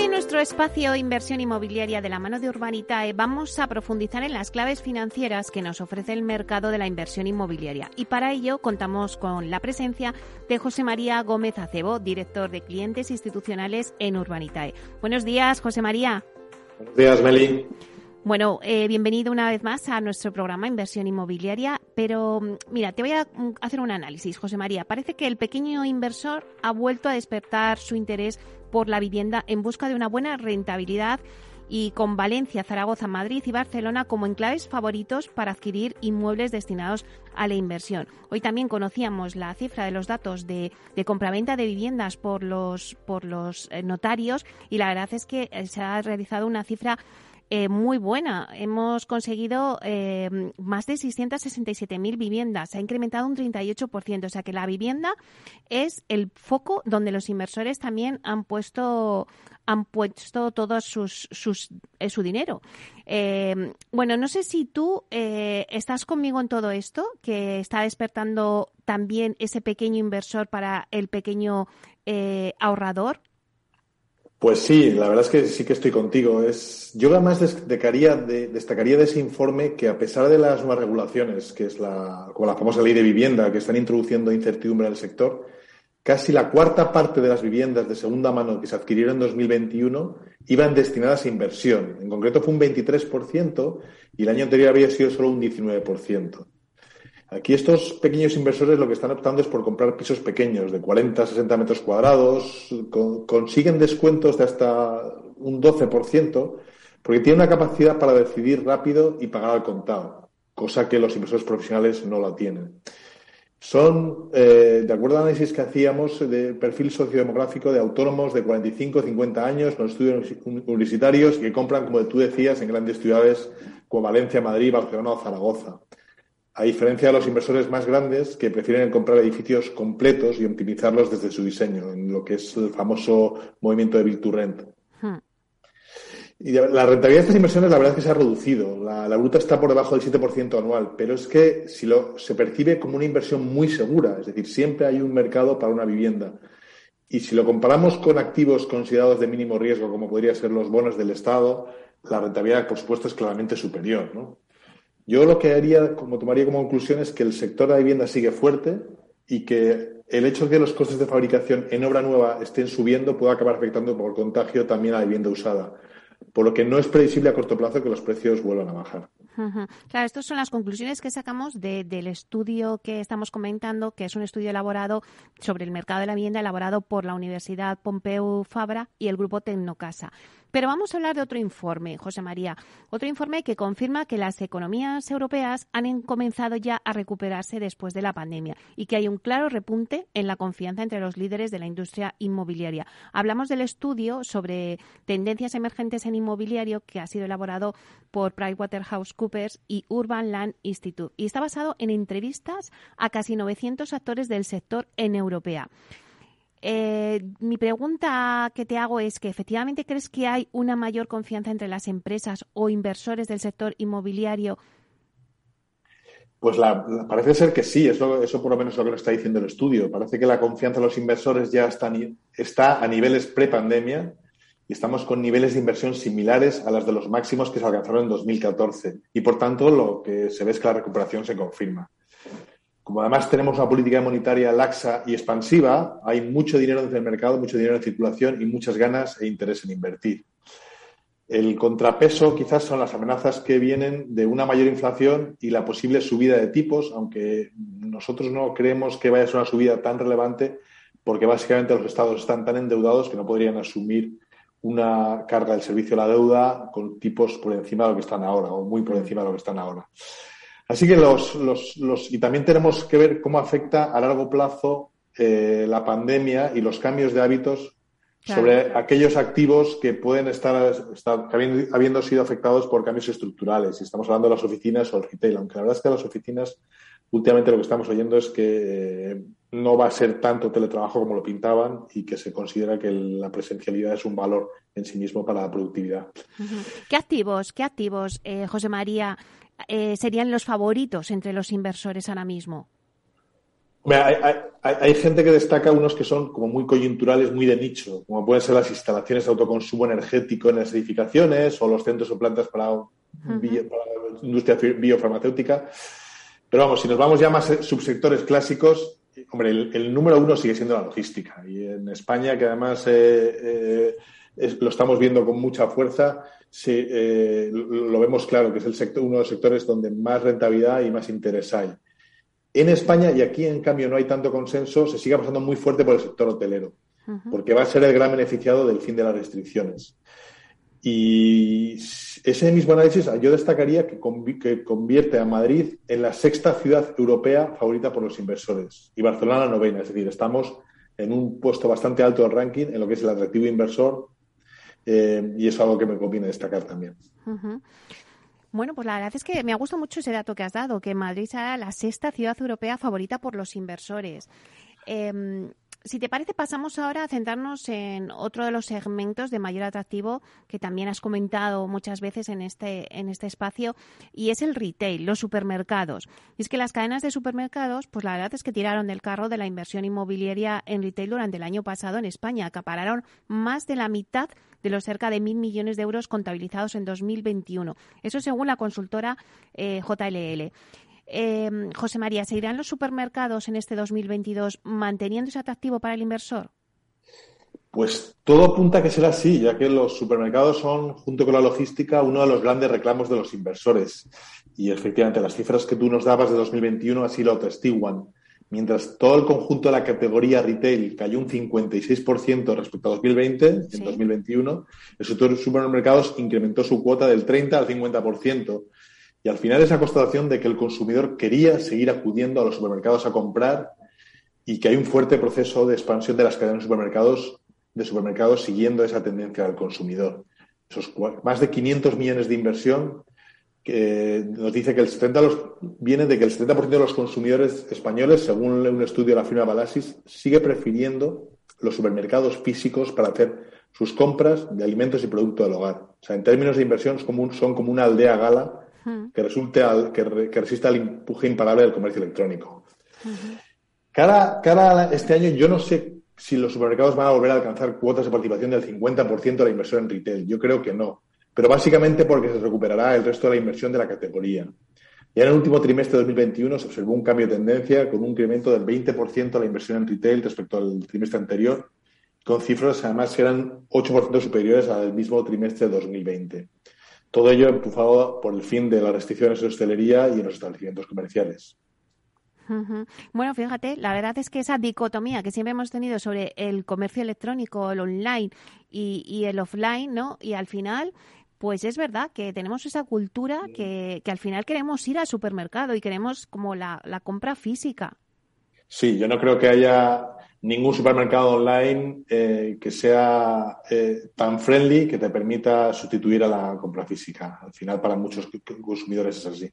espacio Inversión Inmobiliaria de la mano de Urbanitae vamos a profundizar en las claves financieras que nos ofrece el mercado de la inversión inmobiliaria. Y para ello contamos con la presencia de José María Gómez Acebo, director de clientes institucionales en Urbanitae. Buenos días, José María. Buenos días, Meli. Bueno, eh, bienvenido una vez más a nuestro programa Inversión Inmobiliaria, pero mm, mira, te voy a mm, hacer un análisis, José María. Parece que el pequeño inversor ha vuelto a despertar su interés por la vivienda en busca de una buena rentabilidad y con Valencia, Zaragoza, Madrid y Barcelona como enclaves favoritos para adquirir inmuebles destinados a la inversión. Hoy también conocíamos la cifra de los datos de, de compraventa de viviendas por los, por los eh, notarios y la verdad es que eh, se ha realizado una cifra eh, muy buena. Hemos conseguido eh, más de 667.000 viviendas. Se ha incrementado un 38%. O sea que la vivienda es el foco donde los inversores también han puesto han puesto todo sus, sus, eh, su dinero. bueno, no sé si tú estás conmigo en todo esto, que está despertando también ese pequeño inversor para el pequeño ahorrador. Pues sí, la verdad es que sí que estoy contigo. Es, yo además destacaría de, destacaría de ese informe que a pesar de las nuevas regulaciones, que es la, como la famosa ley de vivienda, que están introduciendo incertidumbre en el sector, casi la cuarta parte de las viviendas de segunda mano que se adquirieron en 2021 iban destinadas a inversión. En concreto fue un 23% y el año anterior había sido solo un 19%. Aquí estos pequeños inversores lo que están optando es por comprar pisos pequeños de 40, 60 metros cuadrados, consiguen descuentos de hasta un 12%, porque tienen una capacidad para decidir rápido y pagar al contado, cosa que los inversores profesionales no la tienen. Son, eh, de acuerdo al análisis que hacíamos de perfil sociodemográfico de autónomos de 45, 50 años, con estudios universitarios, que compran, como tú decías, en grandes ciudades como Valencia, Madrid, Barcelona o Zaragoza a diferencia de los inversores más grandes que prefieren comprar edificios completos y optimizarlos desde su diseño, en lo que es el famoso movimiento de Build to Rent. Hmm. Y la rentabilidad de estas inversiones, la verdad es que se ha reducido. La, bruta está por debajo del 7% anual, pero es que si lo, se percibe como una inversión muy segura, es decir, siempre hay un mercado para una vivienda. Y si lo comparamos con activos considerados de mínimo riesgo, como podrían ser los bonos del Estado, la rentabilidad, por supuesto, es claramente superior. ¿no? Yo lo que haría, como tomaría como conclusión, es que el sector de la vivienda sigue fuerte y que el hecho de que los costes de fabricación en obra nueva estén subiendo puede acabar afectando por contagio también a la vivienda usada. Por lo que no es previsible a corto plazo que los precios vuelvan a bajar. Claro, estas son las conclusiones que sacamos del estudio que estamos comentando, que es un estudio elaborado sobre el mercado de la vivienda, elaborado por la Universidad Pompeu Fabra y el Grupo Tecnocasa. Pero vamos a hablar de otro informe, José María. Otro informe que confirma que las economías europeas han comenzado ya a recuperarse después de la pandemia y que hay un claro repunte en la confianza entre los líderes de la industria inmobiliaria. Hablamos del estudio sobre tendencias emergentes en inmobiliario que ha sido elaborado por PricewaterhouseCoopers y Urban Land Institute y está basado en entrevistas a casi 900 actores del sector en Europea. Eh, mi pregunta que te hago es que efectivamente crees que hay una mayor confianza entre las empresas o inversores del sector inmobiliario. Pues parece ser que sí, eso, eso por lo menos es lo que nos está diciendo el estudio. Parece que la confianza de los inversores ya está, está a niveles pre-pandemia y estamos con niveles de inversión similares a las de los máximos que se alcanzaron en 2014. Y por tanto, lo que se ve es que la recuperación se confirma. Como además tenemos una política monetaria laxa y expansiva, hay mucho dinero en el mercado, mucho dinero en circulación y muchas ganas e interés en invertir. El contrapeso quizás son las amenazas que vienen de una mayor inflación y la posible subida de tipos, aunque nosotros no creemos que vaya a ser una subida tan relevante, porque básicamente los estados están tan endeudados que no podrían asumir una carga del servicio a la deuda con tipos por encima de lo que están ahora o muy por encima de lo que están ahora. Así que los, los, los y también tenemos que ver cómo afecta a largo plazo eh, la pandemia y los cambios de hábitos sobre aquellos activos que pueden estar, estar habiendo, sido afectados por cambios estructurales. Y estamos hablando de las oficinas o el retail, aunque la verdad es que las oficinas, últimamente lo que estamos oyendo es que eh, no va a ser tanto teletrabajo como lo pintaban y que se considera que la presencialidad es un valor en sí mismo para la productividad. ¿Qué activos, qué activos, eh, José María, eh, serían los favoritos entre los inversores ahora mismo? Hay, gente que destaca unos que son como muy coyunturales, muy de nicho, como pueden ser las instalaciones de autoconsumo energético en las edificaciones o los centros o plantas para, la industria biofarmacéutica. Pero vamos, si nos vamos ya más subsectores clásicos, hombre, el, número uno sigue siendo la logística. Y en España, que además eh, eh, lo estamos viendo con mucha fuerza, eh, lo vemos claro, que es el sector, uno de los sectores donde más rentabilidad y más interés hay. En España, y aquí en cambio no hay tanto consenso, se sigue pasando muy fuerte por el sector hotelero, porque va a ser el gran beneficiado del fin de las restricciones. Y ese mismo análisis yo destacaría que, convierte a Madrid en la sexta ciudad europea favorita por los inversores y Barcelona la novena. Es decir, estamos en un puesto bastante alto del ranking en lo que es el atractivo inversor eh, y es algo que me conviene destacar también. Bueno, pues la verdad es que me ha gustado mucho ese dato que has dado, que Madrid será la sexta ciudad europea favorita por los inversores. Em, si te parece, pasamos ahora a centrarnos en otro de los segmentos de mayor atractivo que también has comentado muchas veces en este, en este espacio, y es el retail, los supermercados. Y es que las cadenas de supermercados, pues la verdad es que tiraron del carro de la inversión inmobiliaria en retail durante el año pasado en España. Acapararon más de la mitad de los cerca de mil millones de euros contabilizados en 2021. Eso según la consultora eh, JLL. Em, José María, ¿seguirán los supermercados en este 2022 manteniendo ese atractivo para el inversor? Pues todo apunta a que será así, ya que los supermercados son, junto con la logística, uno de los grandes reclamos de los inversores. Y efectivamente, las cifras que tú nos dabas de 2021 así lo atestiguan. Mientras todo el conjunto de la categoría retail cayó un 56% respecto a 2020, en 2021, el sector de supermercados incrementó su cuota del 30 al 50%. Y al final esa constatación de que el consumidor quería seguir acudiendo a los supermercados a comprar y que hay un fuerte proceso de expansión de las cadenas de supermercados, de supermercados siguiendo esa tendencia del consumidor. Esos más de 500 millones de inversión que nos dice que el 70 los, viene de que el 70% de los consumidores españoles, según un estudio de la firma Balasis, sigue prefiriendo los supermercados físicos para hacer sus compras de alimentos y productos del hogar. O sea, en términos de inversión son como una aldea gala que, resulte al, que, resista al empuje imparable del comercio electrónico. cada, cada este año yo no sé si los supermercados van a volver a alcanzar cuotas de participación del 50% de la inversión en retail. Yo creo que no pero básicamente porque se recuperará el resto de la inversión de la categoría. Ya en el último trimestre de 2021 se observó un cambio de tendencia con un incremento del 20% de la inversión en retail respecto al trimestre anterior, con cifras además que eran 8% superiores al mismo trimestre de 2020. Todo ello empujado por el fin de las restricciones en hostelería y en los establecimientos comerciales. Bueno, fíjate, la verdad es que esa dicotomía que siempre hemos tenido sobre el comercio electrónico, el online y, y el offline, ¿no? Y al final pues es verdad que tenemos esa cultura que, al final queremos ir al supermercado y queremos como la, compra física. Sí, yo no creo que haya ningún supermercado online eh, que sea eh, tan friendly que te permita sustituir a la compra física. Al final, para muchos consumidores es así.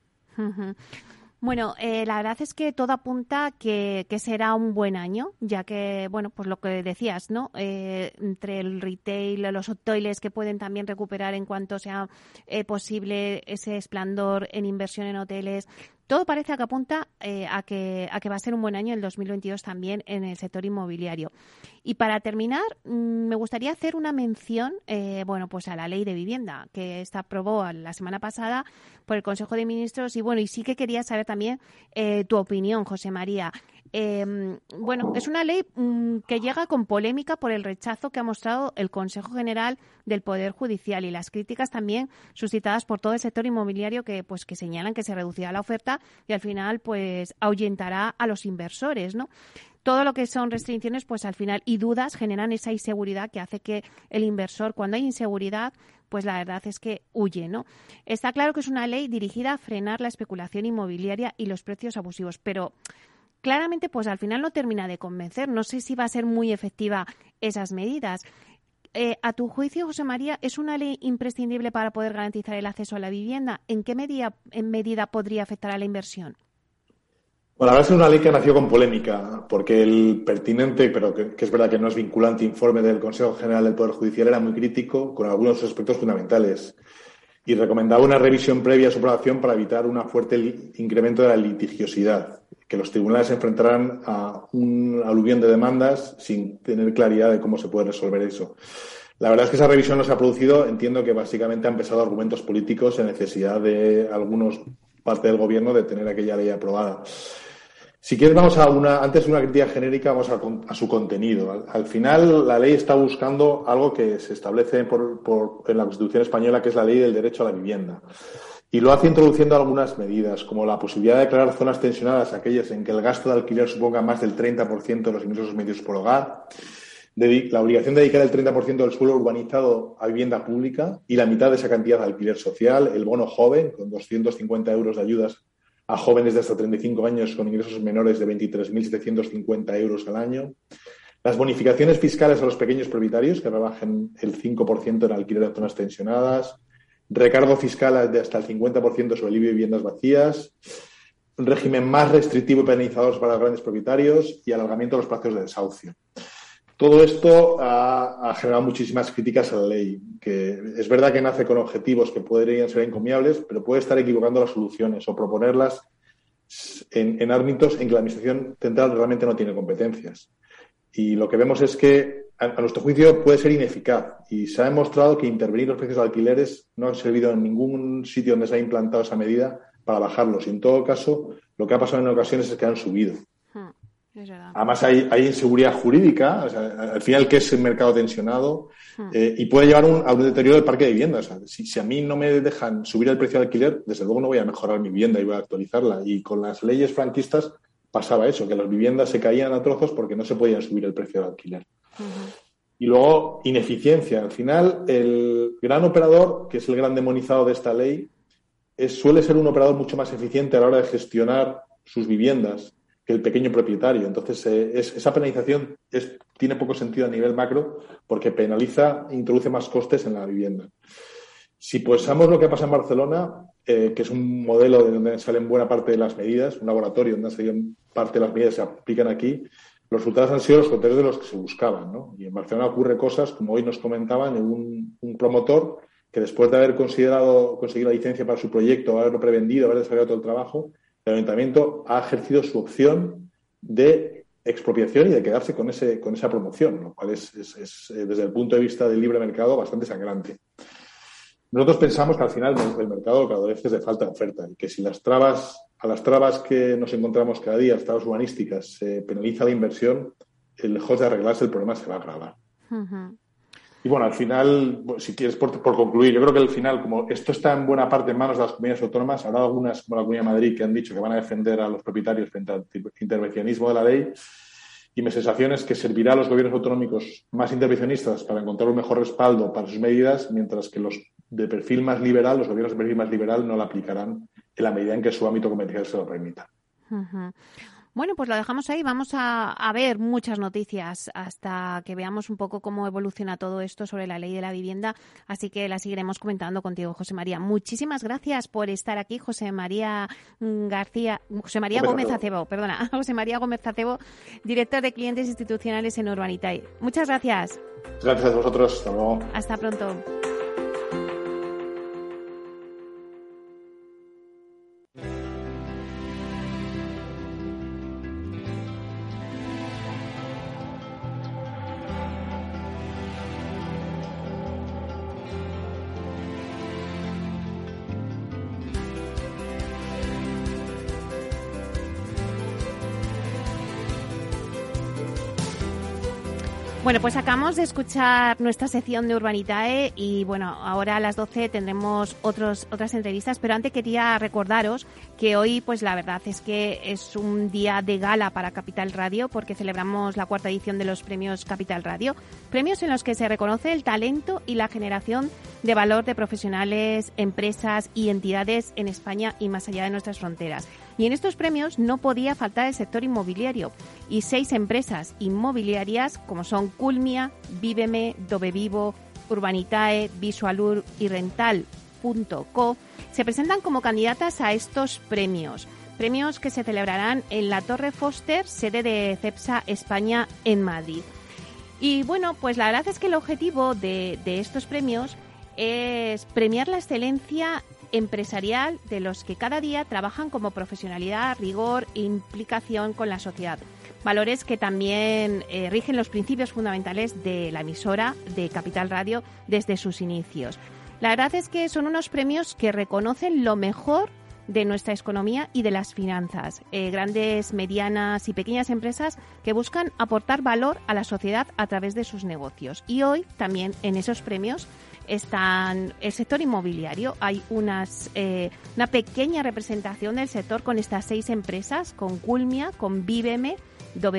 Bueno, eh, la verdad es que todo apunta que, que, será un buen año, ya que, bueno, pues lo que decías, ¿no? Eh, entre el retail, los hoteles que pueden también recuperar en cuanto sea eh, posible ese esplendor en inversión en hoteles, todo parece que apunta eh, a, que, a que va a ser un buen año el 2022 también en el sector inmobiliario. Y para terminar, mm, me gustaría hacer una mención, eh, bueno, pues a la ley de vivienda que está aprobó la semana pasada por el Consejo de Ministros y bueno, y sí que quería saber también eh, tu opinión, José María. Em, bueno, es una ley mm, que llega con polémica por el rechazo que ha mostrado el Consejo General del Poder Judicial y las críticas también suscitadas por todo el sector inmobiliario que, pues, que señalan que se reducirá la oferta y al final, pues, ahuyentará a los inversores, ¿no? todo lo que son restricciones, pues al final y dudas generan esa inseguridad que hace que el inversor, cuando hay inseguridad, pues la verdad es que huye, ¿no? Está claro que es una ley dirigida a frenar la especulación inmobiliaria y los precios abusivos, pero claramente, pues al final no termina de convencer. No sé si va a ser muy efectiva esas medidas. Eh, a tu juicio, José María, ¿es una ley imprescindible para poder garantizar el acceso a la vivienda? ¿En qué medida, podría afectar a la inversión? Bueno, verdad es una ley que nació con polémica, porque el pertinente, pero que, es verdad que no es vinculante, informe del Consejo General del Poder Judicial era muy crítico con algunos aspectos fundamentales y recomendaba una revisión previa a su aprobación para evitar un fuerte incremento de la litigiosidad, que los tribunales se enfrentaran a un aluvión de demandas sin tener claridad de cómo se puede resolver eso. La verdad es que esa revisión no se ha producido. Entiendo que básicamente han pesado argumentos políticos en necesidad de algunos parte del gobierno de tener aquella ley aprobada. Si quieres, vamos a una, antes de una crítica genérica, vamos a, su contenido. Al, final, la ley está buscando algo que se establece en la Constitución española, que es la ley del derecho a la vivienda. Y lo hace introduciendo algunas medidas, como la posibilidad de declarar zonas tensionadas aquellas en que el gasto de alquiler suponga más del 30% de los ingresos medios por hogar, la obligación de dedicar el 30% del suelo urbanizado a vivienda pública y la mitad de esa cantidad de alquiler social, el bono joven, con 250 euros de ayudas a jóvenes de hasta 35 años con ingresos menores de 23.750 euros al año. Las bonificaciones fiscales a los pequeños propietarios, que rebajen el 5% en alquiler en zonas tensionadas. Recargo fiscal de hasta el 50% sobre el viviendas vacías. Un régimen más restrictivo y penalizador para los grandes propietarios y alargamiento de los plazos de desahucio. Todo esto ha, generado muchísimas críticas a la ley, que es verdad que nace con objetivos que podrían ser encomiables, pero puede estar equivocando las soluciones o proponerlas en, ámbitos en que la Administración central realmente no tiene competencias. Y lo que vemos es que, a, nuestro juicio, puede ser ineficaz. Y se ha demostrado que intervenir los precios de alquileres no ha servido en ningún sitio donde se ha implantado esa medida para bajarlos. Y en todo caso, lo que ha pasado en ocasiones es que han subido. Además hay, inseguridad jurídica, al final que es el mercado tensionado hmm. eh, y puede llevar a un deterioro del parque de viviendas. si, a mí no me dejan subir el precio de alquiler, desde luego no voy a mejorar mi vivienda y voy a actualizarla. Y con las leyes franquistas pasaba eso, que las viviendas se caían a trozos porque no se podían subir el precio de alquiler. Y luego, ineficiencia. Al final, el gran operador, que es el gran demonizado de esta ley, suele ser un operador mucho más eficiente a la hora de gestionar sus viviendas que el pequeño propietario. Entonces, eh, esa penalización tiene poco sentido a nivel macro porque penaliza e introduce más costes en la vivienda. Si pensamos lo que pasa en Barcelona, eh, que es un modelo de donde salen buena parte de las medidas, un laboratorio donde salen parte de las medidas se aplican aquí, los resultados han sido los contrarios de los que se buscaban. Y en Barcelona ocurre cosas, como hoy nos comentaban, un, un promotor que después de haber considerado conseguido la licencia para su proyecto, haberlo prevendido, haber desarrollado todo el trabajo, el ayuntamiento ha ejercido su opción de expropiación y de quedarse con, ese, con esa promoción, lo cual es, eh, desde el punto de vista del libre mercado bastante sangrante. Nosotros pensamos que al final el mercado lo que adolece es de falta de oferta y que si las trabas, a las trabas que nos encontramos cada día, las trabas urbanísticas, se penaliza la inversión, lejos de arreglarse el problema se va a agravar. Y bueno, al final, si quieres por, concluir, yo creo que al final, como esto está en buena parte en manos de las comunidades autónomas, habrá algunas, como la Comunidad de Madrid, que han dicho que van a defender a los propietarios frente al intervencionismo de la ley. Y mi sensación es que servirá a los gobiernos autonómicos más intervencionistas para encontrar un mejor respaldo para sus medidas, mientras que los de perfil más liberal, los gobiernos de perfil más liberal, no la aplicarán en la medida en que su ámbito comercial se lo permita. Bueno, pues lo dejamos ahí. Vamos a, ver muchas noticias hasta que veamos un poco cómo evoluciona todo esto sobre la ley de la vivienda. Así que la seguiremos comentando contigo, José María. Muchísimas gracias por estar aquí, José María García, José María Gómez Acebo, perdona, *laughs* José María Gómez Acebo, director de clientes institucionales en Urbanitay. Muchas gracias. Gracias a vosotros. Hasta luego. Hasta pronto. Bueno, pues acabamos de escuchar nuestra sección de Urbanitae y bueno, ahora a las 12 tendremos otros, otras entrevistas, pero antes quería recordaros que hoy pues la verdad es que es un día de gala para Capital Radio porque celebramos la cuarta edición de los premios Capital Radio, premios en los que se reconoce el talento y la generación de valor de profesionales, empresas y entidades en España y más allá de nuestras fronteras. Y en estos premios no podía faltar el sector inmobiliario y seis empresas inmobiliarias como son Culmia, Víveme, Vivo, Urbanitae, Visualur y Rental.co se presentan como candidatas a estos premios. Premios que se celebrarán en la Torre Foster, sede de CEPSA España en Madrid. Y bueno, pues la verdad es que el objetivo de, de estos premios es premiar la excelencia empresarial de los que cada día trabajan como profesionalidad, rigor e implicación con la sociedad. Valores que también eh, rigen los principios fundamentales de la emisora de Capital Radio desde sus inicios. La verdad es que son unos premios que reconocen lo mejor de nuestra economía y de las finanzas. Eh, grandes, medianas y pequeñas empresas que buscan aportar valor a la sociedad a través de sus negocios. Y hoy también en esos premios están el sector inmobiliario. Hay unas, eh, una pequeña representación del sector con estas seis empresas, con Culmia, con Viveme,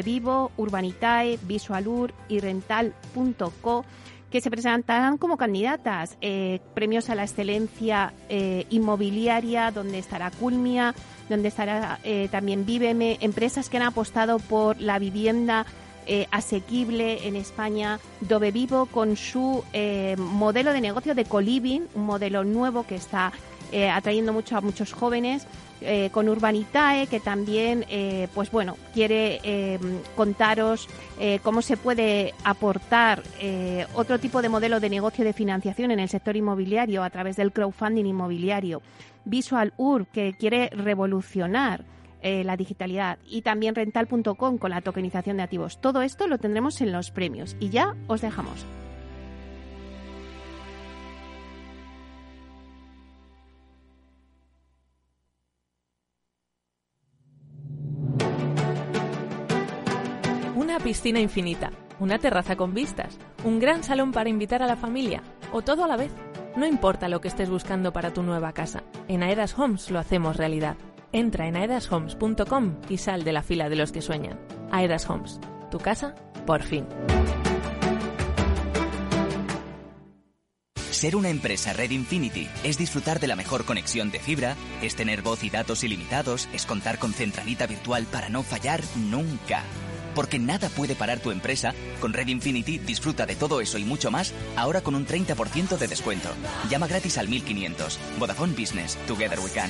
Vivo, Urbanitae, Visualur y Rental.co que se presentarán como candidatas. Eh, premios a la excelencia eh, inmobiliaria, donde estará Culmia, donde estará también Viveme, empresas que han apostado por la vivienda eh, asequible en España, Dove Vivo con su eh, modelo de negocio de coliving, un modelo nuevo que está eh, atrayendo mucho a muchos jóvenes, con Urbanitae, que también, pues bueno, quiere contaros cómo se puede aportar otro tipo de modelo de negocio de financiación en el sector inmobiliario a través del crowdfunding inmobiliario. Visual Ur, que quiere revolucionar eh, la digitalidad y también rental.com con la tokenización de activos. Todo esto lo tendremos en los premios y ya os dejamos. Una piscina infinita, una terraza con vistas, un gran salón para invitar a la familia o todo a la vez. No importa lo que estés buscando para tu nueva casa, en Aedas Homes lo hacemos realidad. Entra en aedashomes.com y sal de la fila de los que sueñan. Aedas Homes, tu casa, por fin. Ser una empresa Red Infinity es disfrutar de la mejor conexión de fibra, es tener voz y datos ilimitados, es contar con centralita virtual para no fallar nunca. Porque nada puede parar tu empresa, con Red Infinity disfruta de todo eso y mucho más, ahora con un 30% de descuento. Llama gratis al 1500. Vodafone Business, Together We Can.